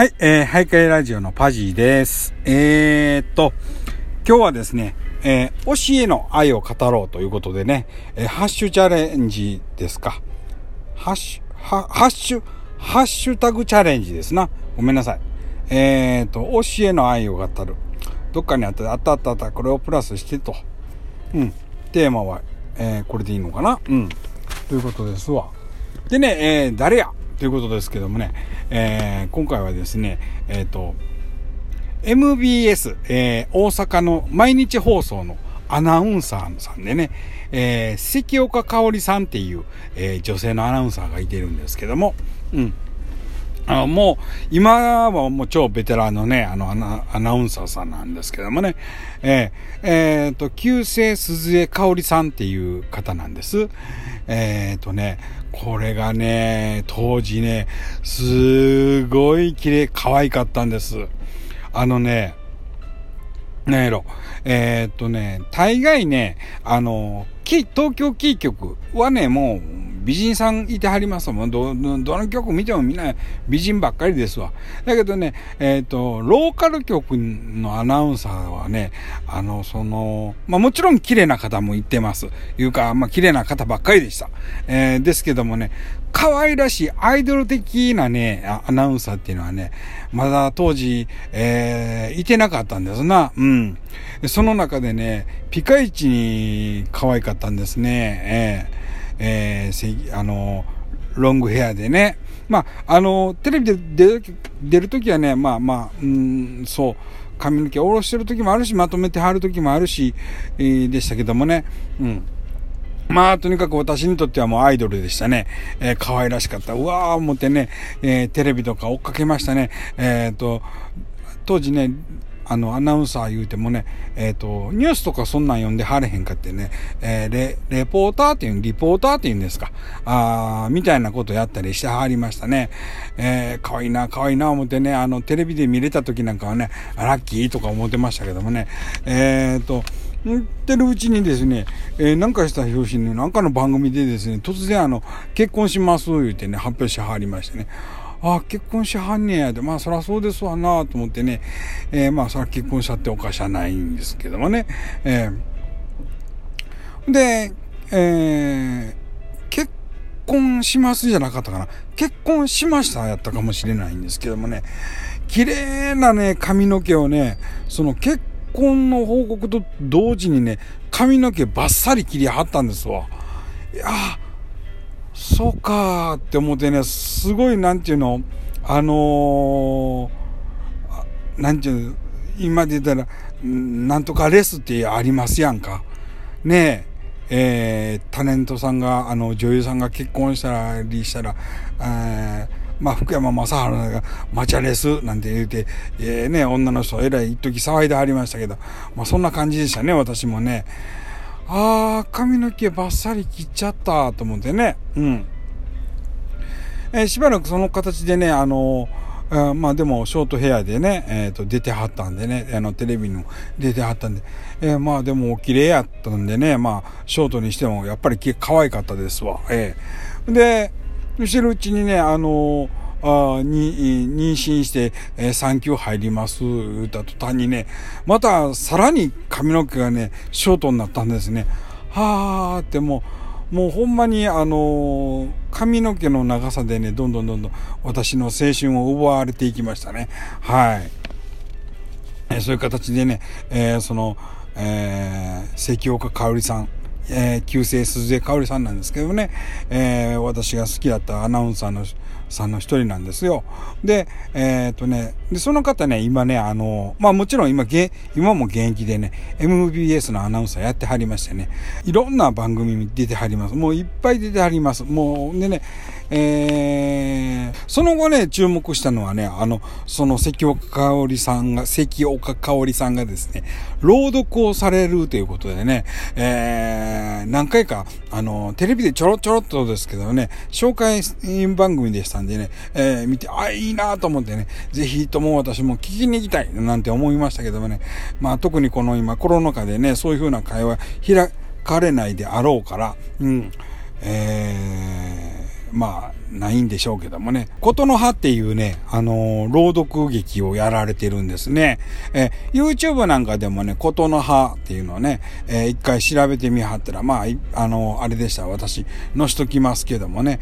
はい、えー、ハイカイラジオのパジーです。えーっと、今日はですね、えー、教えの愛を語ろうということでね、えーハッシュチャレンジですか。ハッシュ、はハッシュ、ハッシュタグチャレンジですな。ごめんなさい。えーっと、教えの愛を語る。どっかにあった、あったあったあった、これをプラスしてと。うん。テーマは、えーこれでいいのかなうん。ということですわ。でね、えー誰や？ということですけどもね、えー今回はですね、えっ、と、MBS、えー大阪の毎日放送のアナウンサーさんでね、えー関岡香織さんっていう、えー女性のアナウンサーがいてるんですけども、うん。あのもう、今はもう超ベテランのね、あのアナ、アナウンサーさんなんですけどもね、えー、えーと、旧姓鈴江香織さんっていう方なんです。えーとね、これがね、当時ね、すごい綺麗、可愛かったんです。あのね、なんやろ。えーとね、大概ね、あの、東京キー局はね、もう美人さんいてはりますもん。ど、どどの局見てもみんな美人ばっかりですわ。だけどね、えーと、ローカル局のアナウンサーはね、あの、その、まあもちろん綺麗な方もいてます。いうか、まあ綺麗な方ばっかりでした。えーですけどもね、可愛らしいアイドル的なね、アナウンサーっていうのはね、まだ当時、えーいてなかったんですな。うん。その中でね、ピカイチに可愛かったたんですね。えーえーあの、ロングヘアでね。まあ、あの、テレビで出るときはね、まあまあ、うん、そう、髪の毛下ろしてる時もあるし、まとめて貼る時もあるし、えーでしたけどもね。うん。まあ、とにかく私にとってはもうアイドルでしたね。えー可愛らしかった。うわー思ってね、えーテレビとか追っかけましたね。えっ、と、当時ね、あの、アナウンサー言うてもね、えっ、と、ニュースとかそんなん読んではれへんかってね、えーレ、レポーターっていう、リポーターっていうんですか。あーみたいなことやったりしてはりましたね。えー、可愛いな、可愛いな思ってね、あの、テレビで見れた時なんかはね、ラッキーとか思ってましたけどもね、えっ、と、言ってるうちにですね、えーなんかした表紙に、なんかの番組でですね、突然あの、結婚します言うてね、発表しはりましてね、あ、結婚しはんねやで、まあそらそうですわなと思ってね、えーまあそら結婚したっておかしゃないんですけどもね、えー。で、えー結婚しますじゃなかったかな。結婚しましたやったかもしれないんですけどもね、綺麗なね、髪の毛をね、その結婚の報告と同時にね、髪の毛バッサリ切りはったんですわ。いやそうかーって思ってね、すごいなんていうの、あのーなんていうの、今で言ったら、なんとかレスってありますやんか。ねえ、えータレントさんが、あの、女優さんが結婚したりしたら、えーまあ、福山雅治が、マチャレスなんて言うて、えーね、女の人、えらい一時騒いではりましたけど、まあ、そんな感じでしたね、私もね。あー、髪の毛バッサリ切っちゃったと思ってね。うん。えーしばらくその形でね、あのあまあでも、ショートヘアでね、えっ、と、出てはったんでね、あの、テレビの出てはったんで、えーまあでも、綺麗やったんでね、まあ、ショートにしても、やっぱり可愛かったですわ。ええで、してるうちにね、あのあに、妊娠して、えー産休入ります、言った途端にね、また、さらに髪の毛がね、ショートになったんですね。はーってもう、もうほんまにあの髪の毛の長さでね、どんどんどんどん私の青春を奪われていきましたね。はい。えそういう形でね、えーその、えー関岡香織さん、えー、旧姓鈴江香織さんなんですけどね、えー私が好きだったアナウンサーのさんの一人なんですよ。で、えーっとね、で、その方ね、今ね、あの、まあもちろん今、げ今も現役でね、MBS のアナウンサーやってはりましてね、いろんな番組に出てはります。もういっぱい出てはります。もう、でね、えー、その後ね、注目したのはね、あの、その関岡香織さんが、関岡香織さんがですね、朗読をされるということでね、えー、何回か、あの、テレビでちょろちょろっとですけどね、紹介番組でしたんでね、えー、見て、あ、いいなと思ってね、ぜひとも私も聞きに行きたい、なんて思いましたけどもね、まあ特にこの今コロナ禍でね、そういう風な会話開かれないであろうから、うん、えーまあ、ないんでしょうけどもね、ことの葉っていうね、あのー、朗読劇をやられてるんですね。え、YouTube なんかでもね、ことの葉っていうのをね、えー、一回調べてみはったら、まあ、あのー、あれでした。私、のしときますけどもね、